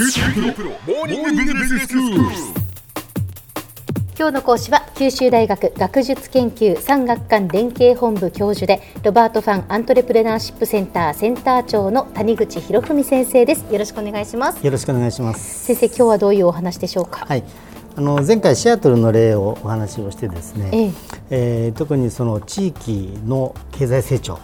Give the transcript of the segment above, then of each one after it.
今日の講師は九州大学学術研究産学官連携本部教授でロバート・ファン・アントレプレナーシップセンターセンター長の谷口博文先生です。よろしくお願いします。よろしくお願いします。先生今日はどういうお話でしょうか？はいあの前回シアトルの例をお話をしてですね、ええ。えー特にその地域の経済成長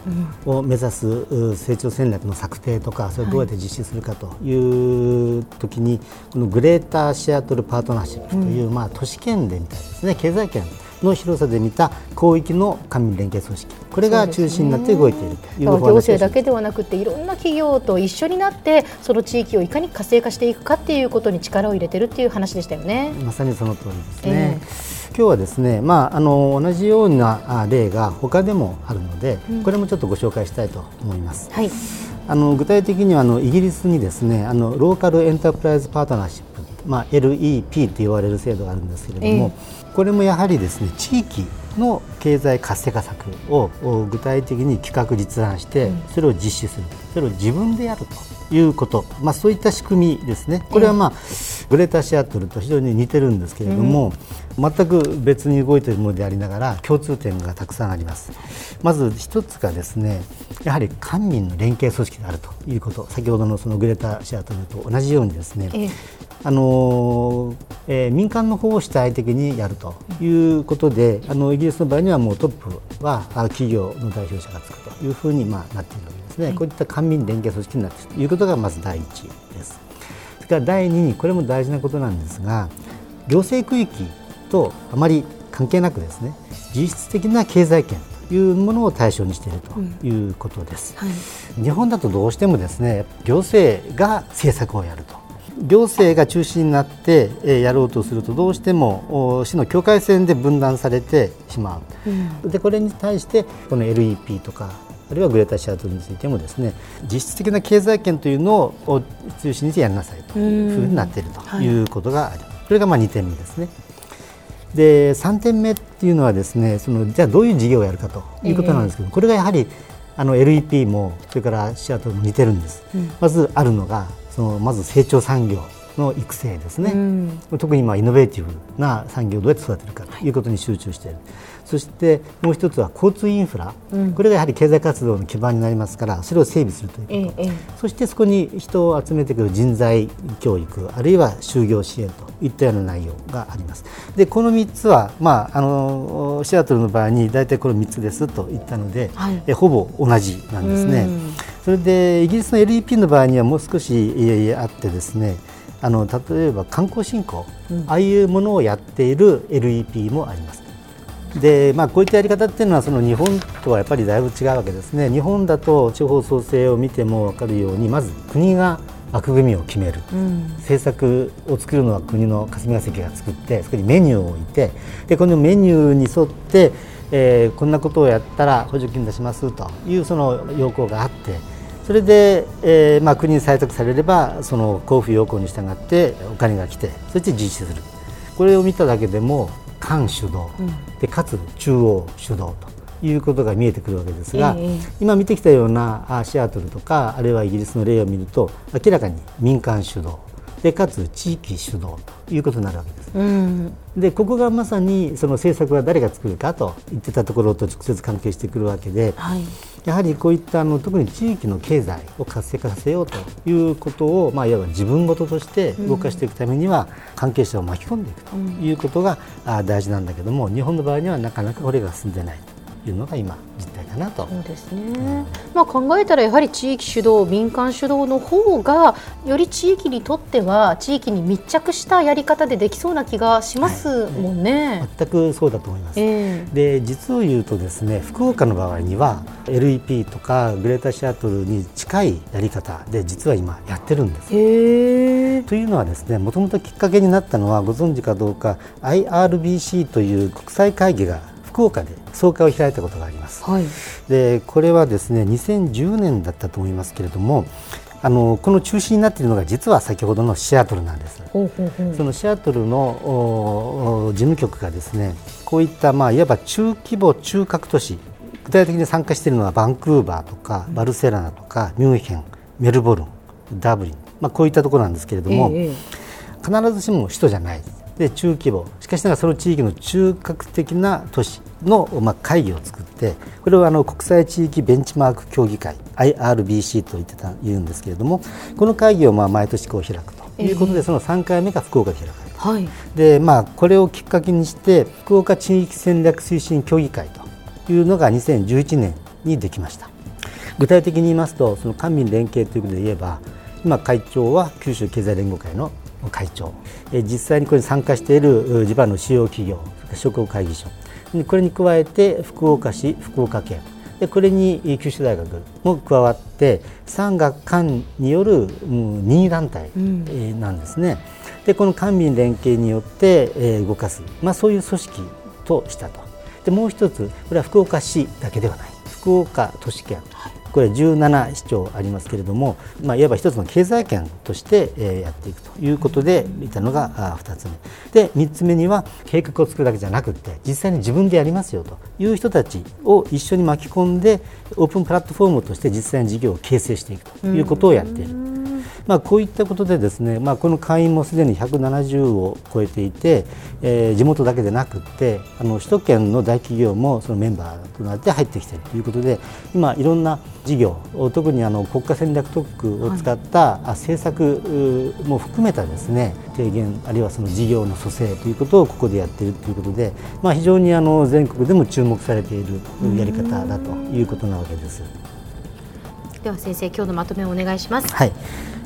を目指すう成長戦略の策定とかそれをどうやって実施するかという時に、このグレーターシアトルパートナーシップという、まあ、都市圏でみたいですね経済圏の広さで見た広域の官民連携組織これが中心になって動いているというお話をしました行政だけではなくていろんな企業と一緒になってその地域をいかに活性化していくかっていうことに力を入れてるっていう話でしたよね。まさにその通りですね。今日はですね、まあ、あの同じようなあ例が他でもあるので、これもちょっとご紹介したいと思います。はい、あの具体的にはあのイギリスにですねあのローカルエンタープライズパートナーシップ、まあ、LEP と言われる制度があるんですけれども、これもやはりですね地域の経済活性化策をお具体的に企画立案してそれを実施する、それを自分でやるということ、まあ、そういった仕組みですね。これは、まあグレーターシアトルと非常に似てるんですけれども、全く別に動いているものでありながら共通点がたくさんあります。まず一つがですねやはり官民の連携組織であるということ。先ほどのそのグレーターシアトルと同じようにですね、ええあのえー民間の方を主体的にやるということで、あのイギリスの場合にはもうトップはあ企業の代表者がつくというふうにまあなっているわけですね、こういった官民連携組織になっているということがまず第一です。それから第二にこれも大事なことなんですが行政区域とあまり関係なくですね実質的な経済圏というものを対象にしているということです。日本だとどうしてもですね行政が政策をやると行政が中心になってえーやろうとするとどうしてもお市の境界線で分断されてしまう、でこれに対してこの LEP とかあるいはグレーターシアトルについてもですね実質的な経済圏というのを中心にしてやりなさいというふうになっているとい。うことがあります。これがまあ2点目ですね。で3点目っていうのはですねそのじゃあどういう事業をやるかということなんですけど、これがやはりあの LEP もそれからシアトルも似てるんです、まずあるのがそのまず成長産業の育成ですね、特にまあイノベーティブな産業をどうやって育てるかということに集中している、そしてもう一つは交通インフラ、これがやはり経済活動の基盤になりますからそれを整備するということ、ええそしてそこに人を集めてくる人材教育あるいは就業支援といったような内容があります。でこの3つは、まあ、あのシアトルの場合に大体この3つですと言ったので、はいえほぼ同じなんですね。それでイギリスの LEP の場合にはもう少しいやあってですねあの例えば観光振興、ああいうものをやっている LEP もあります。でまあ、こういったやり方っていうのはその日本とはやっぱりだいぶ違うわけですね。日本だと地方創生を見ても分かるようにまず国が枠組みを決める、政策を作るのは国の霞が関が作ってそこにメニューを置いてでこのメニューに沿って、えーこんなことをやったら補助金出しますというその要項があってそれで、えーまあ、国に採択されればその交付要項に従ってお金が来てそして実施する。これを見ただけでも官主導、でかつ中央主導ということが見えてくるわけですが、ええ今見てきたようなあシアトルとかあるいはイギリスの例を見ると明らかに民間主導でかつ地域主導ということになるわけです。うん。でここがまさにその政策は誰が作るかと言ってたところと直接関係してくるわけで、はい。やはりこういったあの特に地域の経済を活性化させようということを、まあ、いわば自分事として動かしていくためには、関係者を巻き込んでいくということが、あ大事なんだけども日本の場合にはなかなかこれが進んでないというのが今実態かなと。そうですね、まあ、考えたらやはり地域主導民間主導の方がより地域にとっては地域に密着したやり方でできそうな気がしますもんね。全くそうだと思います。えで実を言うとですね福岡の場合には LEP とかグレーターシアトルに近いやり方で実は今やってるんです。えへえというのはですねもともときっかけになったのはご存知かどうか IRBC という国際会議が福岡で総会を開いたことがあります。はい。でこれはですね2010年だったと思いますけれどもあのこの中心になっているのが実は先ほどのシアトルなんです。ほうほうほう。そのシアトルの事務局がですねこういった、まあ、いわば中規模中核都市具体的に参加しているのはバンクーバーとかバルセロナとかミュンヘンメルボルンダブリンまあ、こういったところなんですけれども、ええ。必ずしも首都じゃない。で中規模。しかしながらその地域の中核的な都市の、まあ、会議を作ってこれをあの国際地域ベンチマーク協議会 IRBC と言ってた言うんですけれどもこの会議をまあ毎年こう開くと。いうことで、その3回目が福岡で開かれる。はい。でまあ、これをきっかけにして福岡地域戦略推進協議会というのが2011年にできました。具体的に言いますとその官民連携ということで言えば今会長は九州経済連合会の会長。え実際にこれに参加しているう地場の主要企業商工会議所。でこれに加えて福岡市福岡県。でこれに九州大学も加わって産学官によるうん任意団体なんですね。でこの官民連携によって、えー動かす、まあ、そういう組織としたと。でもう一つこれは福岡市だけではない。福岡都市圏これ17市町ありますけれども、まあ、いわば一つの経済圏として、やっていくということでいたのが2つ目で3つ目には計画を作るだけじゃなくて実際に自分でやりますよという人たちを一緒に巻き込んでオープンプラットフォームとして実際に事業を形成していくということをやっている。まあ、こういったことでですね、まあ、この会員もすでに170を超えていて、えー地元だけでなくってあの首都圏の大企業もそのメンバーとなって入ってきているということで今いろんな事業特にあの国家戦略特区を使った、あ政策うも含めたですね提言あるいはその事業の蘇生ということをここでやっているということで、まあ、非常にあの全国でも注目されているやり方だということなわけです。では先生今日のまとめをお願いしますはい、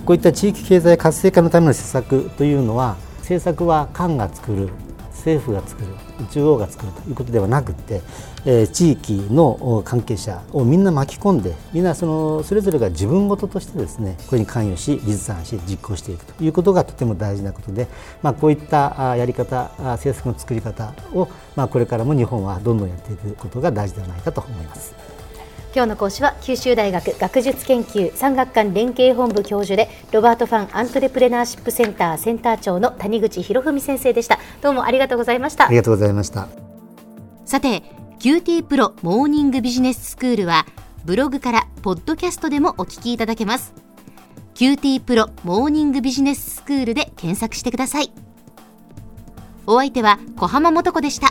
こういった地域経済活性化のための施策というのは政策は官が作る政府が作る中央が作るということではなくて、えー地域の関係者をみんな巻き込んでみんなそのそれぞれが自分事としてですねこれに関与し実案し実行していくということがとても大事なことで、まあ、こういったやり方政策の作り方を、まあ、これからも日本はどんどんやっていくことが大事ではないかと思います。今日の講師は九州大学学術研究産学官連携本部教授でロバートファンアントレプレナーシップセンターセンター長の谷口博文先生でした。どうもありがとうございました。ありがとうございました。さて QT プロモーニングビジネススクールはブログからポッドキャストでもお聞きいただけます。QT プロモーニングビジネススクールで検索してください。お相手は小浜もとこでした